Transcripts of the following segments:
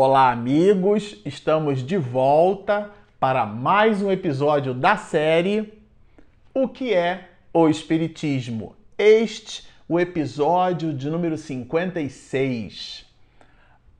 Olá, amigos! Estamos de volta para mais um episódio da série O que é o Espiritismo? Este, o episódio de número 56.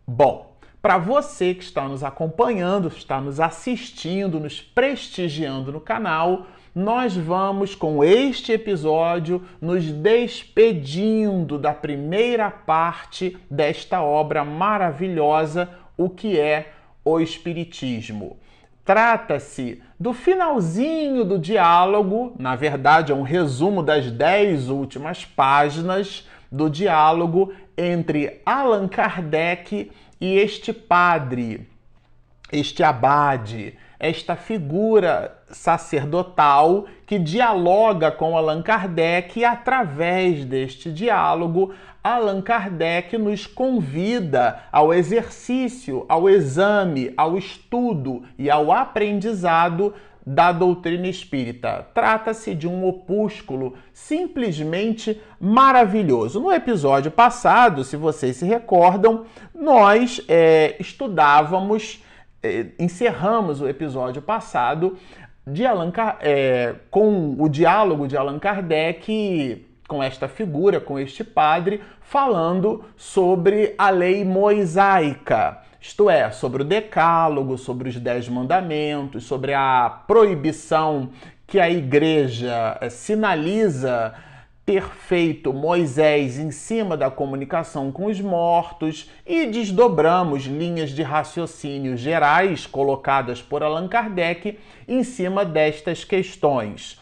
Bom, para você que está nos acompanhando, está nos assistindo, nos prestigiando no canal, nós vamos com este episódio nos despedindo da primeira parte desta obra maravilhosa, o que é o Espiritismo. Trata-se do finalzinho do diálogo, na verdade, é um resumo das dez últimas páginas do diálogo entre Allan Kardec e este padre, este abade esta figura sacerdotal que dialoga com Allan Kardec e através deste diálogo Allan Kardec nos convida ao exercício, ao exame, ao estudo e ao aprendizado da doutrina espírita. Trata-se de um opúsculo simplesmente maravilhoso. No episódio passado, se vocês se recordam, nós é, estudávamos é, encerramos o episódio passado de Allan, é, com o diálogo de Allan Kardec com esta figura, com este padre, falando sobre a lei mosaica, isto é, sobre o decálogo, sobre os dez mandamentos, sobre a proibição que a igreja é, sinaliza ter feito Moisés em cima da comunicação com os mortos e desdobramos linhas de raciocínio gerais colocadas por Allan Kardec em cima destas questões.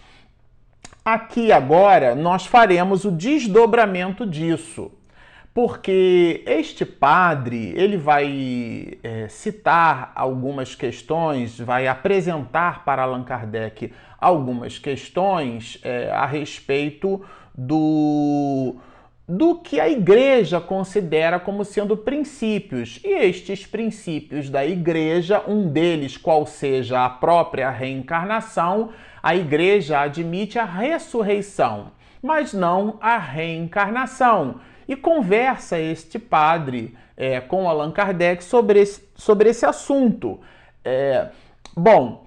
Aqui agora nós faremos o desdobramento disso, porque este padre ele vai é, citar algumas questões, vai apresentar para Allan Kardec algumas questões é, a respeito do do que a igreja considera como sendo princípios. E estes princípios da igreja, um deles, qual seja a própria reencarnação, a igreja admite a ressurreição, mas não a reencarnação. E conversa este padre é, com Allan Kardec sobre esse, sobre esse assunto. É, bom,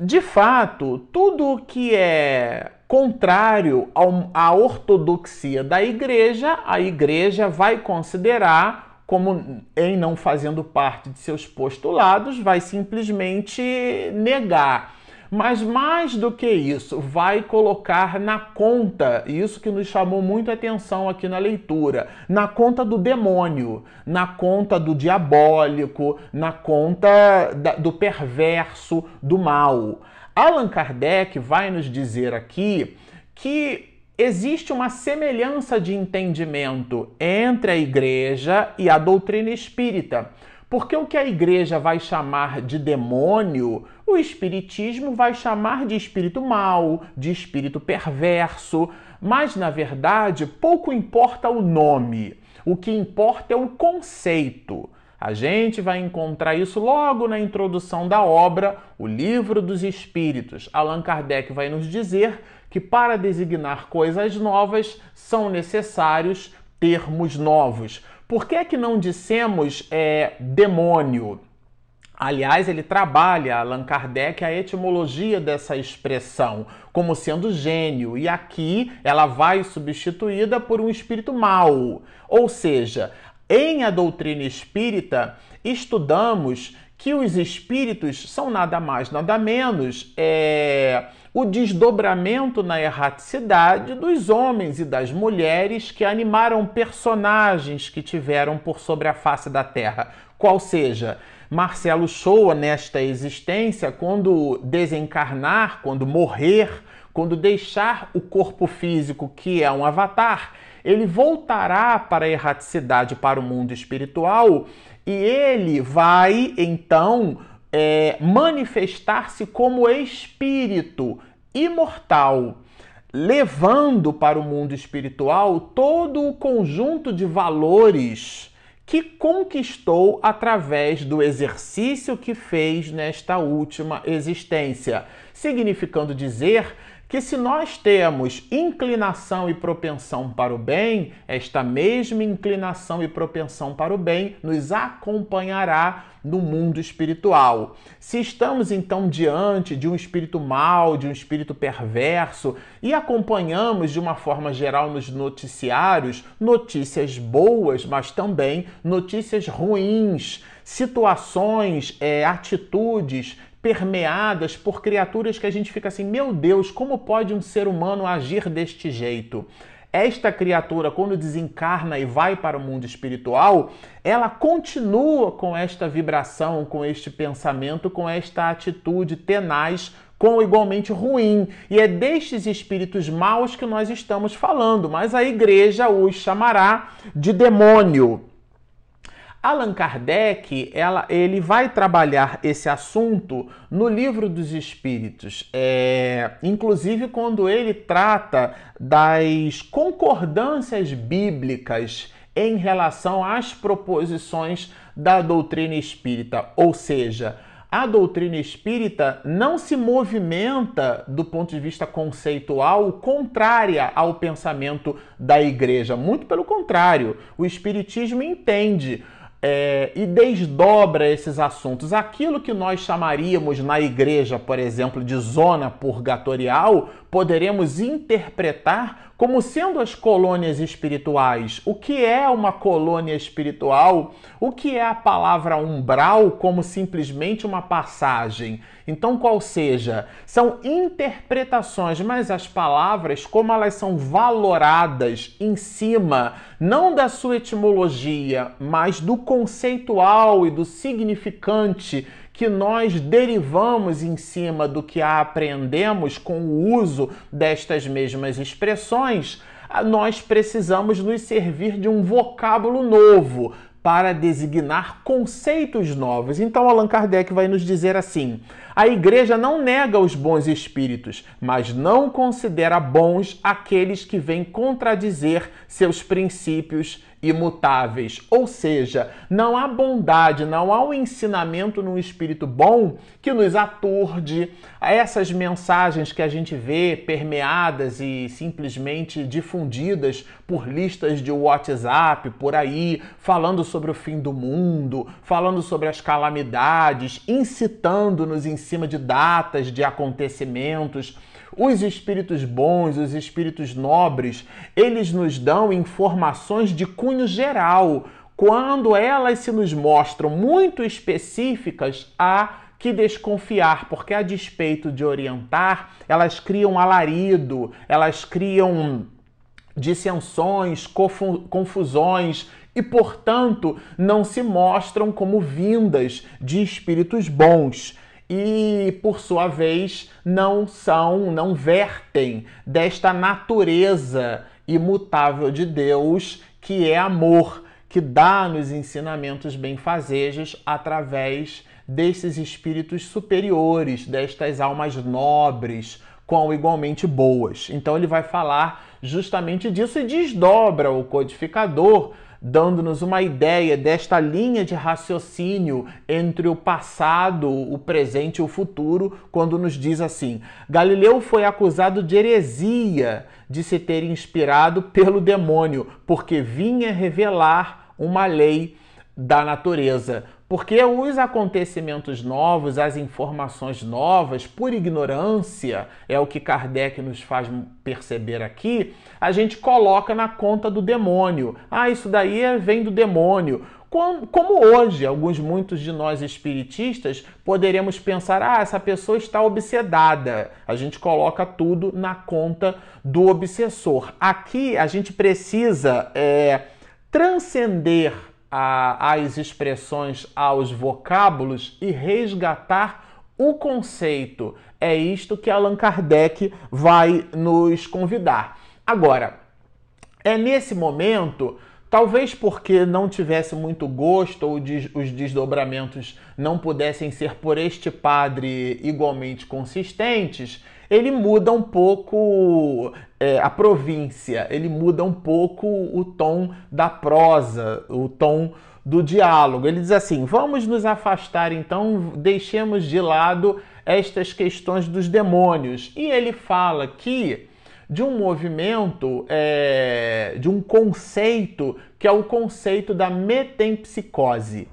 de fato, tudo que é contrário à ortodoxia da igreja, a igreja vai considerar como em não fazendo parte de seus postulados, vai simplesmente negar. Mas mais do que isso, vai colocar na conta, isso que nos chamou muito a atenção aqui na leitura, na conta do demônio, na conta do diabólico, na conta do perverso, do mal. Allan Kardec vai nos dizer aqui que existe uma semelhança de entendimento entre a igreja e a doutrina espírita. Porque o que a igreja vai chamar de demônio, o espiritismo vai chamar de espírito mau, de espírito perverso, mas na verdade pouco importa o nome. O que importa é o conceito. A gente vai encontrar isso logo na introdução da obra, O Livro dos Espíritos. Allan Kardec vai nos dizer que para designar coisas novas são necessários termos novos. Por que é que não dissemos é, demônio? Aliás, ele trabalha, Allan Kardec, a etimologia dessa expressão como sendo gênio, e aqui ela vai substituída por um espírito mau. Ou seja, em a doutrina espírita, estudamos que os espíritos são nada mais, nada menos é, o desdobramento na erraticidade dos homens e das mulheres que animaram personagens que tiveram por sobre a face da terra, qual seja, Marcelo Shoa nesta existência, quando desencarnar, quando morrer, quando deixar o corpo físico que é um avatar, ele voltará para a erraticidade, para o mundo espiritual, e ele vai então é, manifestar-se como espírito imortal, levando para o mundo espiritual todo o conjunto de valores que conquistou através do exercício que fez nesta última existência, significando dizer que se nós temos inclinação e propensão para o bem, esta mesma inclinação e propensão para o bem nos acompanhará no mundo espiritual. Se estamos então diante de um espírito mau, de um espírito perverso e acompanhamos de uma forma geral nos noticiários notícias boas, mas também notícias ruins, situações, é, atitudes permeadas por criaturas que a gente fica assim: meu Deus, como pode um ser humano agir deste jeito? esta criatura, quando desencarna e vai para o mundo espiritual, ela continua com esta vibração, com este pensamento, com esta atitude tenaz, com igualmente ruim. E é destes espíritos maus que nós estamos falando, mas a igreja os chamará de demônio. Allan Kardec, ela, ele vai trabalhar esse assunto no livro dos Espíritos, é, inclusive quando ele trata das concordâncias bíblicas em relação às proposições da doutrina espírita, ou seja, a doutrina espírita não se movimenta do ponto de vista conceitual contrária ao pensamento da igreja. Muito pelo contrário, o espiritismo entende é, e desdobra esses assuntos. Aquilo que nós chamaríamos na igreja, por exemplo, de zona purgatorial, poderemos interpretar como sendo as colônias espirituais. O que é uma colônia espiritual? O que é a palavra umbral como simplesmente uma passagem? Então, qual seja? São interpretações, mas as palavras, como elas são valoradas em cima, não da sua etimologia, mas do conceitual e do significante que nós derivamos em cima do que aprendemos com o uso destas mesmas expressões, nós precisamos nos servir de um vocábulo novo para designar conceitos novos. Então Allan Kardec vai nos dizer assim: a igreja não nega os bons espíritos, mas não considera bons aqueles que vêm contradizer seus princípios imutáveis. Ou seja, não há bondade, não há um ensinamento num espírito bom que nos aturde a essas mensagens que a gente vê permeadas e simplesmente difundidas por listas de WhatsApp por aí, falando sobre o fim do mundo, falando sobre as calamidades, incitando-nos em cima de datas, de acontecimentos. Os espíritos bons, os espíritos nobres, eles nos dão informações de cunho geral. Quando elas se nos mostram muito específicas, há que desconfiar, porque a despeito de orientar, elas criam alarido, elas criam dissensões, confusões e, portanto, não se mostram como vindas de espíritos bons e, por sua vez, não são, não vertem desta natureza imutável de Deus, que é amor, que dá nos ensinamentos benfazejos através desses espíritos superiores, destas almas nobres, com igualmente boas. Então ele vai falar justamente disso e desdobra o codificador dando-nos uma ideia desta linha de raciocínio entre o passado, o presente e o futuro, quando nos diz assim: Galileu foi acusado de heresia de se ter inspirado pelo demônio, porque vinha revelar uma lei da natureza. Porque os acontecimentos novos, as informações novas, por ignorância, é o que Kardec nos faz perceber aqui, a gente coloca na conta do demônio. Ah, isso daí é, vem do demônio. Como, hoje, alguns muitos de nós espiritistas poderemos pensar: ah, essa pessoa está obsedada. A gente coloca tudo na conta do obsessor. Aqui a gente precisa é, transcender a, expressões, aos vocábulos e resgatar o conceito. É isto que Allan Kardec vai nos convidar. Agora, é nesse momento, talvez porque não tivesse muito gosto ou os desdobramentos não pudessem ser por este padre igualmente consistentes, ele muda um pouco é, a província, ele muda um pouco o tom da prosa, o tom do diálogo. Ele diz assim: vamos nos afastar então, deixemos de lado estas questões dos demônios. E ele fala que de um movimento, é, de um conceito que é o conceito da metempsicose.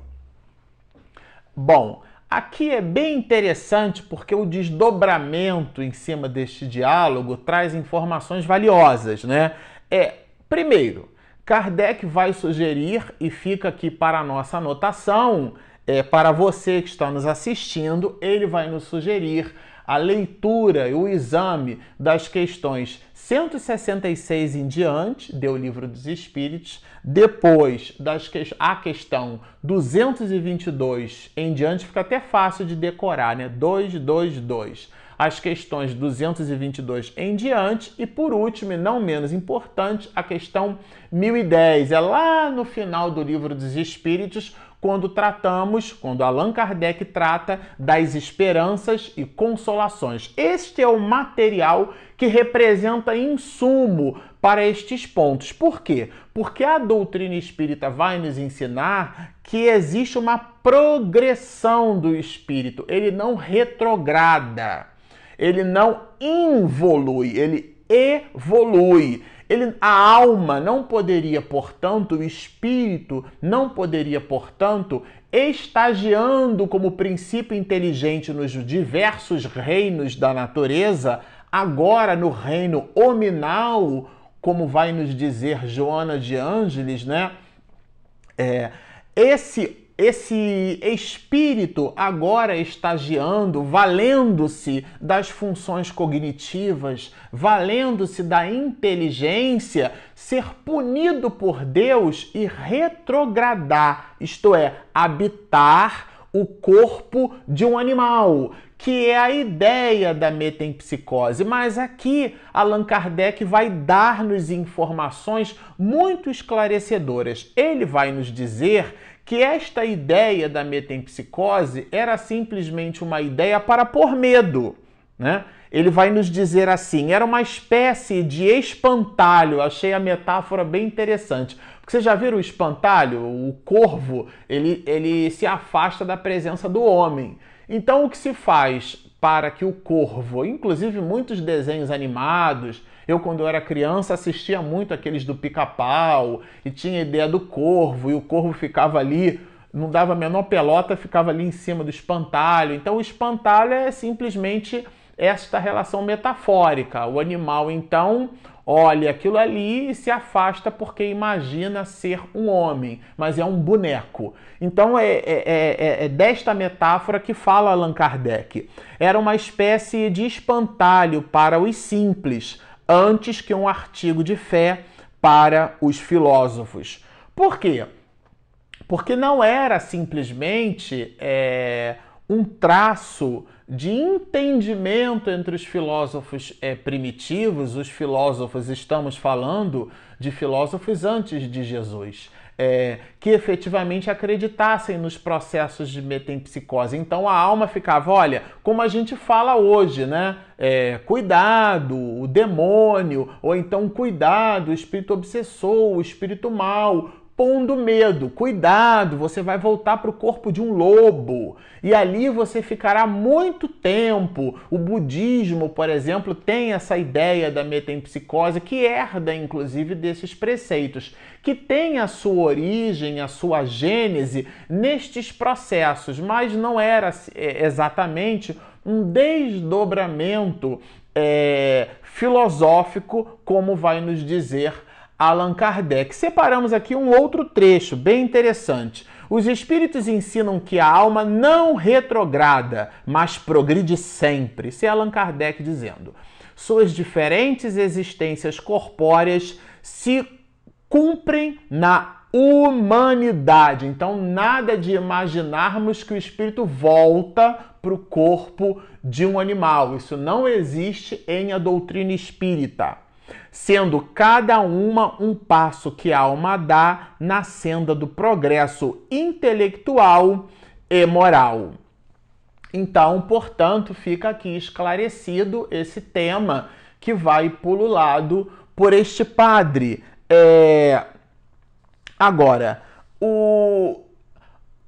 Bom, aqui é bem interessante porque o desdobramento em cima deste diálogo traz informações valiosas, né? É, primeiro, Kardec vai sugerir e fica aqui para a nossa anotação, é, para você que está nos assistindo, ele vai nos sugerir a leitura e o exame das questões 166 em diante, deu o livro dos Espíritos, depois das que... a questão 222 em diante, fica até fácil de decorar, né? 222. As questões 222 em diante e por último, e não menos importante, a questão 1010. É lá no final do livro dos Espíritos, quando tratamos, quando Allan Kardec trata das esperanças e consolações. Este é o material que representa insumo para estes pontos. Por quê? Porque a doutrina espírita vai nos ensinar que existe uma progressão do espírito, ele não retrograda, ele não involui, ele evolui. Ele, a alma não poderia, portanto, o espírito não poderia, portanto, estagiando como princípio inteligente nos diversos reinos da natureza, agora no reino hominal, como vai nos dizer Joana de Ângeles, né? É, esse esse espírito agora estagiando, valendo-se das funções cognitivas, valendo-se da inteligência, ser punido por Deus e retrogradar, isto é, habitar o corpo de um animal, que é a ideia da metempsicose. Mas aqui Allan Kardec vai dar-nos informações muito esclarecedoras. Ele vai nos dizer que esta ideia da metempsicose era simplesmente uma ideia para pôr medo, né? Ele vai nos dizer assim: era uma espécie de espantalho. Achei a metáfora bem interessante. Porque vocês já viram o espantalho? O corvo, ele, ele se afasta da presença do homem. Então, o que se faz para que o corvo, inclusive muitos desenhos animados, eu, quando eu era criança, assistia muito aqueles do pica-pau e tinha ideia do corvo, e o corvo ficava ali, não dava a menor pelota, ficava ali em cima do espantalho. Então, o espantalho é simplesmente esta relação metafórica. O animal, então, olha aquilo ali e se afasta porque imagina ser um homem, mas é um boneco. Então é, é, é, é, desta metáfora que fala Allan Kardec. Era uma espécie de espantalho para os simples, antes que um artigo de fé para os filósofos. Por quê? Porque não era simplesmente é, um traço de entendimento entre os filósofos é, primitivos, os filósofos, estamos falando de filósofos antes de Jesus é, que efetivamente acreditassem nos processos de metempsicose. Então a alma ficava, olha, como a gente fala hoje, né? É, cuidado, o demônio, ou então cuidado, o espírito obsessor, o espírito mal, pondo medo. Cuidado, você vai voltar para o corpo de um lobo e ali você ficará muito tempo. O budismo, por exemplo, tem essa ideia da metempsicose que herda inclusive desses preceitos, que tem a sua origem, a sua gênese nestes processos, mas não era é, exatamente um desdobramento é, filosófico, como vai nos dizer Allan Kardec. Separamos aqui um outro trecho bem interessante. Os espíritos ensinam que a alma não retrograda, mas progride sempre. Isso é Allan Kardec dizendo. Suas diferentes existências corpóreas se cumprem na humanidade. Então, nada de imaginarmos que o espírito volta para o corpo de um animal. Isso não existe em a doutrina espírita sendo cada uma um passo que a alma dá na senda do progresso intelectual e moral. Então, portanto, fica aqui esclarecido esse tema que vai pululado por este padre. É... Agora, o...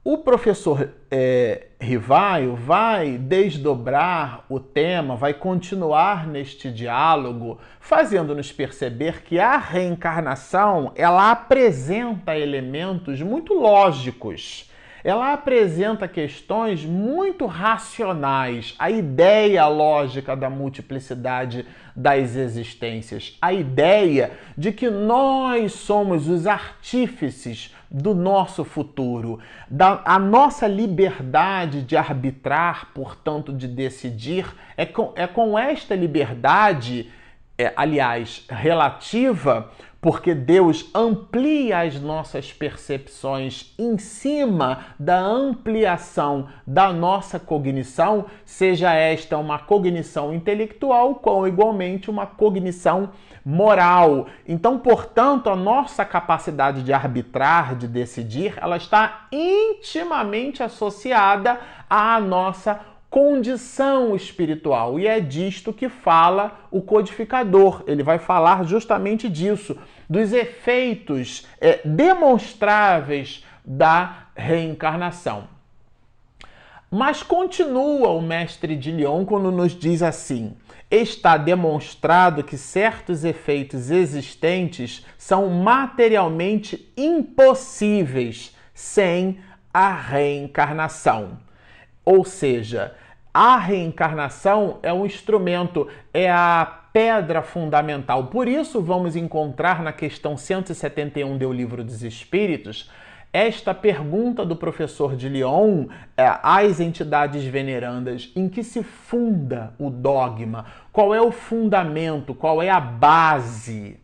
o professor é, Rivaio vai desdobrar o tema, vai continuar neste diálogo, fazendo-nos perceber que a reencarnação ela apresenta elementos muito lógicos. Ela apresenta questões muito racionais, a ideia lógica da multiplicidade das existências, a ideia de que nós somos os artífices do nosso futuro, da, a nossa liberdade de arbitrar, portanto, de decidir, é com, é com esta liberdade, é, aliás, relativa, porque Deus amplia as nossas percepções em cima da ampliação da nossa cognição, seja esta uma cognição intelectual como igualmente uma cognição moral. Então, portanto, a nossa capacidade de arbitrar, de decidir, ela está intimamente associada à nossa condição espiritual. E é disto que fala o codificador. Ele vai falar justamente disso, dos efeitos é, demonstráveis da reencarnação. Mas continua o mestre de Lyon quando nos diz assim: está demonstrado que certos efeitos existentes são materialmente impossíveis sem a reencarnação. Ou seja, a reencarnação é um instrumento, é a pedra fundamental. Por isso, vamos encontrar na questão 171 do Livro dos Espíritos esta pergunta do professor de Lyon é, às entidades venerandas: em que se funda o dogma? Qual é o fundamento? Qual é a base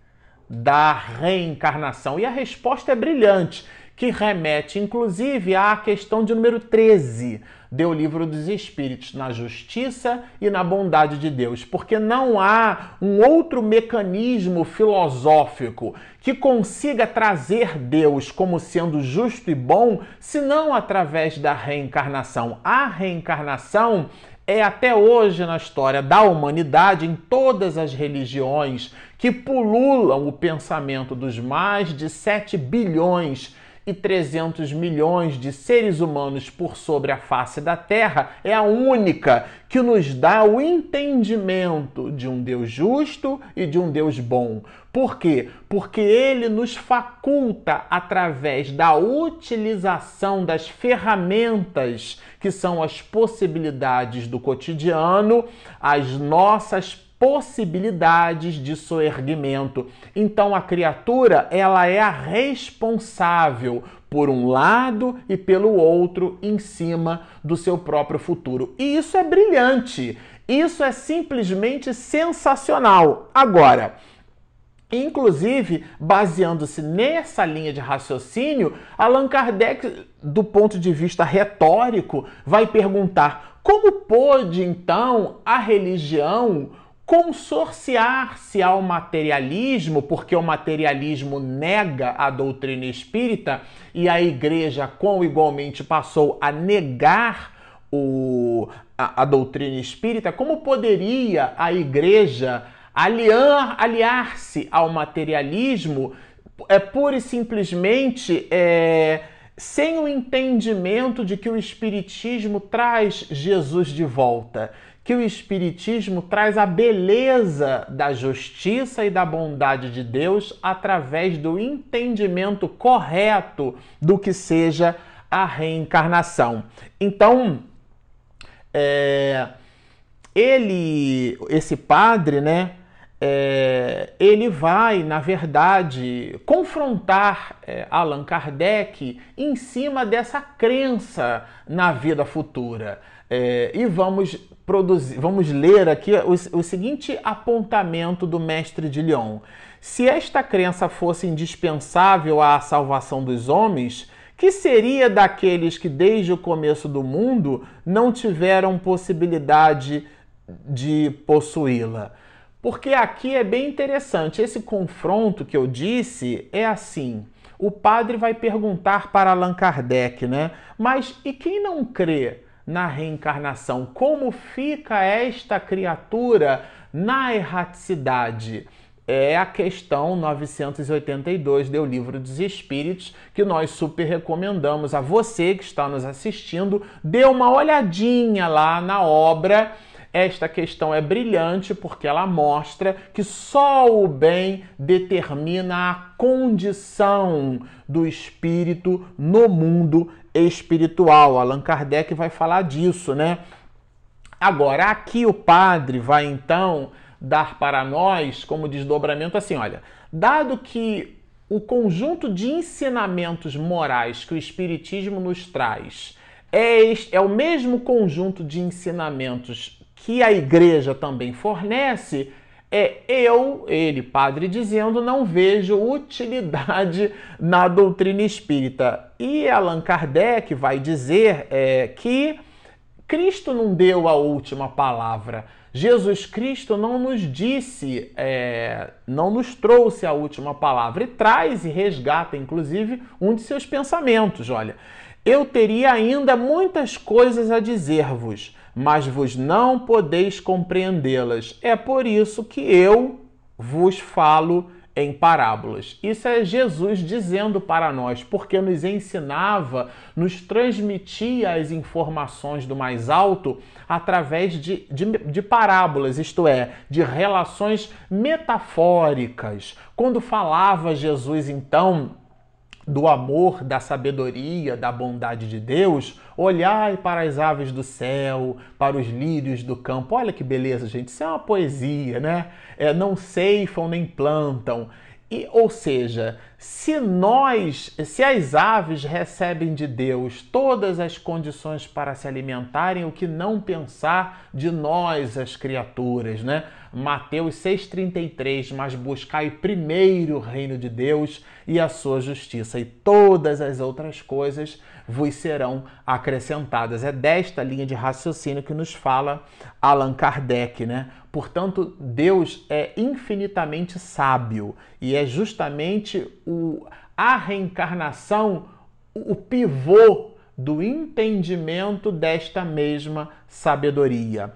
da reencarnação? E a resposta é brilhante que remete inclusive à questão de número 13 do Livro dos Espíritos, na justiça e na bondade de Deus, porque não há um outro mecanismo filosófico que consiga trazer Deus como sendo justo e bom, senão através da reencarnação. A reencarnação é até hoje na história da humanidade, em todas as religiões que pululam o pensamento dos mais de 7 bilhões e 300 milhões de seres humanos por sobre a face da Terra é a única que nos dá o entendimento de um Deus justo e de um Deus bom. Por quê? Porque ele nos faculta, através da utilização das ferramentas que são as possibilidades do cotidiano, as nossas possibilidades de soerguimento. Então a criatura, ela é a responsável por um lado e pelo outro em cima do seu próprio futuro. E isso é brilhante. Isso é simplesmente sensacional. Agora, Inclusive, baseando-se nessa linha de raciocínio, Allan Kardec, do ponto de vista retórico, vai perguntar como pôde então a religião consorciar-se ao materialismo, porque o materialismo nega a doutrina espírita e a igreja, com igualmente, passou a negar o, a, a doutrina espírita, como poderia a igreja aliar, aliar-se ao materialismo é pura e simplesmente é, sem o entendimento de que o Espiritismo traz Jesus de volta, que o Espiritismo traz a beleza da justiça e da bondade de Deus através do entendimento correto do que seja a reencarnação. Então, é, ele, esse padre, né? É, ele vai, na verdade, confrontar é, Allan Kardec em cima dessa crença na vida futura. É, e vamos produzir, vamos ler aqui o, o seguinte apontamento do mestre de Lyon. Se esta crença fosse indispensável à salvação dos homens, que seria daqueles que desde o começo do mundo não tiveram possibilidade de possuí-la? Porque aqui é bem interessante. Esse confronto que eu disse é assim. O padre vai perguntar para Allan Kardec, né? Mas e quem não crê? na reencarnação. Como fica esta criatura na erraticidade? é a questão 982 do Livro dos Espíritos, que nós super recomendamos a você que está nos assistindo, dê uma olhadinha lá na obra. Esta questão é brilhante porque ela mostra que só o bem determina a condição do espírito no mundo espiritual. Allan Kardec vai falar disso, né? Agora, aqui o padre vai então dar para nós como desdobramento assim: olha, dado que o conjunto de ensinamentos morais que o Espiritismo nos traz é, é o mesmo conjunto de ensinamentos que a igreja também fornece, é eu, ele, padre, dizendo, não vejo utilidade na doutrina espírita. E Allan Kardec vai dizer é, que Cristo não deu a última palavra. Jesus Cristo não nos disse, é, não nos trouxe a última palavra e traz e resgata, inclusive, um de seus pensamentos. Olha, eu teria ainda muitas coisas a dizer-vos, mas vos não podeis compreendê-las. É por isso que eu vos falo em parábolas. Isso é Jesus dizendo para nós, porque nos ensinava, nos transmitia as informações do mais alto através de, de, de, parábolas, isto é, de relações metafóricas. Quando falava Jesus, então, do amor, da sabedoria, da bondade de Deus, olhai para as aves do céu, para os lírios do campo. Olha que beleza, gente. Isso é uma poesia, né? É, não ceifam nem plantam. E, ou seja, se nós, se as aves recebem de Deus todas as condições para se alimentarem, o que não pensar de nós, as criaturas, né? Mateus 6,33, mas buscai primeiro o reino de Deus e a sua justiça, e todas as outras coisas vos serão acrescentadas. É desta linha de raciocínio que nos fala Allan Kardec, né? Portanto, Deus é infinitamente sábio e é justamente o, a reencarnação o pivô do entendimento desta mesma sabedoria.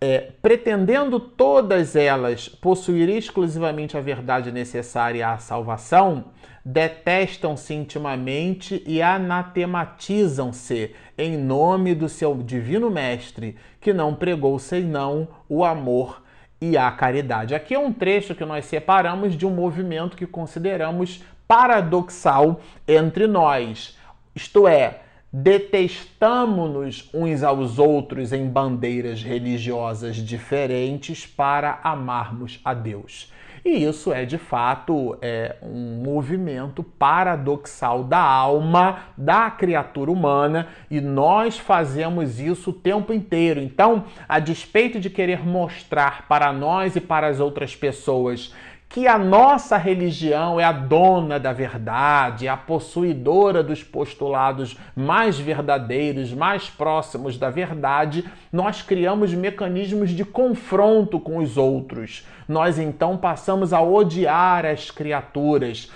É, pretendendo todas elas possuir exclusivamente a verdade necessária à salvação, detestam-se intimamente e anatematizam-se em nome do seu divino mestre, que não pregou senão o amor e a caridade. Aqui é um trecho que nós separamos de um movimento que consideramos paradoxal entre nós, isto é, detestamos-nos uns aos outros em bandeiras religiosas diferentes para amarmos a Deus. E isso é de fato é, um movimento paradoxal da alma da criatura humana e nós fazemos isso o tempo inteiro. Então, a despeito de querer mostrar para nós e para as outras pessoas que a nossa religião é a dona da verdade, a possuidora dos postulados mais verdadeiros, mais próximos da verdade, nós criamos mecanismos de confronto com os outros. Nós então passamos a odiar as criaturas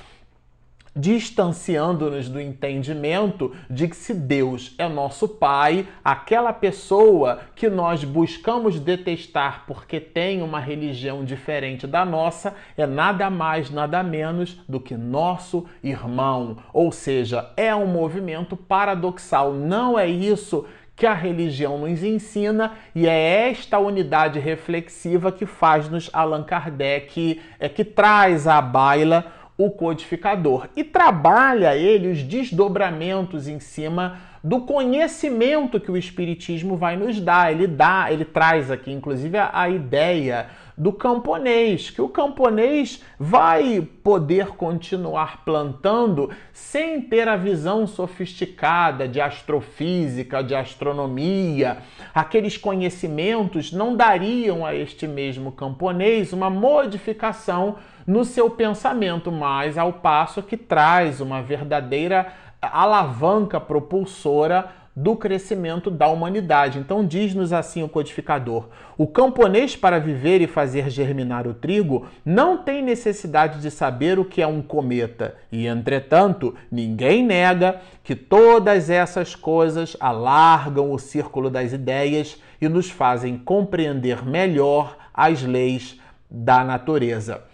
distanciando-nos do entendimento de que se Deus é nosso Pai, aquela pessoa que nós buscamos detestar porque tem uma religião diferente da nossa é nada mais, nada menos do que nosso irmão. Ou seja, é um movimento paradoxal. Não é isso que a religião nos ensina e é esta unidade reflexiva que faz-nos Allan Kardec, é que traz à baila o codificador e trabalha ele os desdobramentos em cima do conhecimento que o espiritismo vai nos dar. Ele dá, ele traz aqui inclusive a, a ideia do camponês, que o camponês vai poder continuar plantando sem ter a visão sofisticada de astrofísica, de astronomia. Aqueles conhecimentos não dariam a este mesmo camponês uma modificação no seu pensamento, mas ao passo que traz uma verdadeira alavanca propulsora do crescimento da humanidade. Então, diz-nos assim o codificador: o camponês, para viver e fazer germinar o trigo, não tem necessidade de saber o que é um cometa, e entretanto, ninguém nega que todas essas coisas alargam o círculo das ideias e nos fazem compreender melhor as leis da natureza.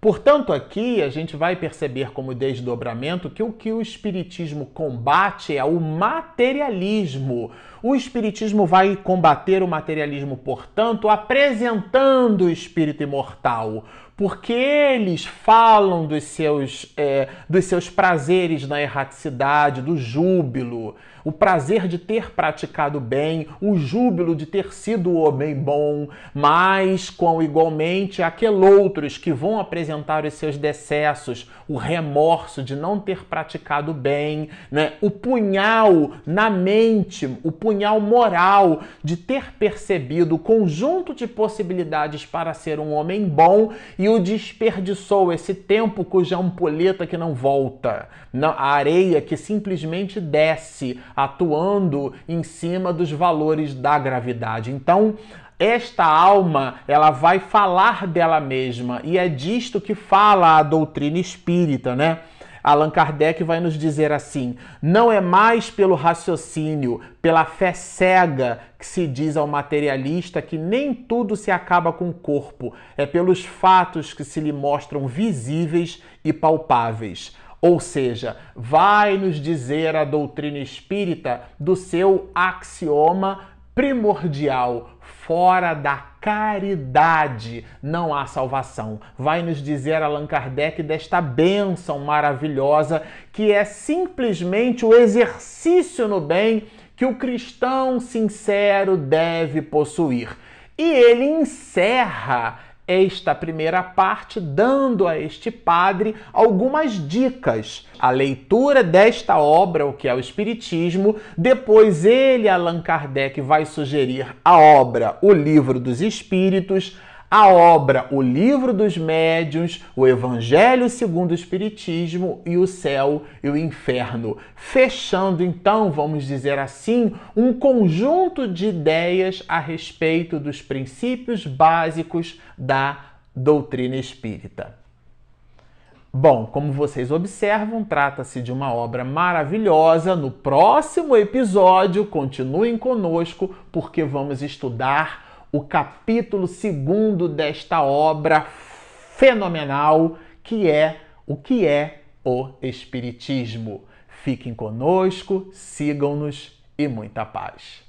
Portanto, aqui a gente vai perceber como desdobramento que o que o Espiritismo combate é o materialismo. O Espiritismo vai combater o materialismo, portanto, apresentando o espírito imortal, porque eles falam dos seus, é, dos seus prazeres na erraticidade, do júbilo, o prazer de ter praticado bem, o júbilo de ter sido o homem bom, mas com igualmente aqueles que vão apresentar os seus decessos, o remorso de não ter praticado bem, né? o punhal na mente, o punhal moral de ter percebido o conjunto de possibilidades para ser um homem bom e o desperdiçou esse tempo cuja ampulheta que não volta, a areia que simplesmente desce, atuando em cima dos valores da gravidade. Então, esta alma, ela vai falar dela mesma e é disto que fala a doutrina espírita, né? Allan Kardec vai nos dizer assim: não é mais pelo raciocínio, pela fé cega que se diz ao materialista que nem tudo se acaba com o corpo, é pelos fatos que se lhe mostram visíveis e palpáveis. Ou seja, vai nos dizer a doutrina espírita do seu axioma primordial: fora da caridade não há salvação. Vai nos dizer Allan Kardec desta bênção maravilhosa que é simplesmente o exercício no bem que o cristão sincero deve possuir. E ele encerra esta primeira parte, dando a este padre algumas dicas. A leitura desta obra, o que é o Espiritismo, depois ele, Allan Kardec, vai sugerir a obra O Livro dos Espíritos a obra O Livro dos Médiuns, O Evangelho segundo o Espiritismo e o Céu e o Inferno. Fechando, então, vamos dizer assim, um conjunto de ideias a respeito dos princípios básicos da doutrina espírita. Bom, como vocês observam, trata-se de uma obra maravilhosa. No próximo episódio, continuem conosco, porque vamos estudar o capítulo segundo desta obra fenomenal que é o que é o Espiritismo. Fiquem conosco, sigam-nos e muita paz.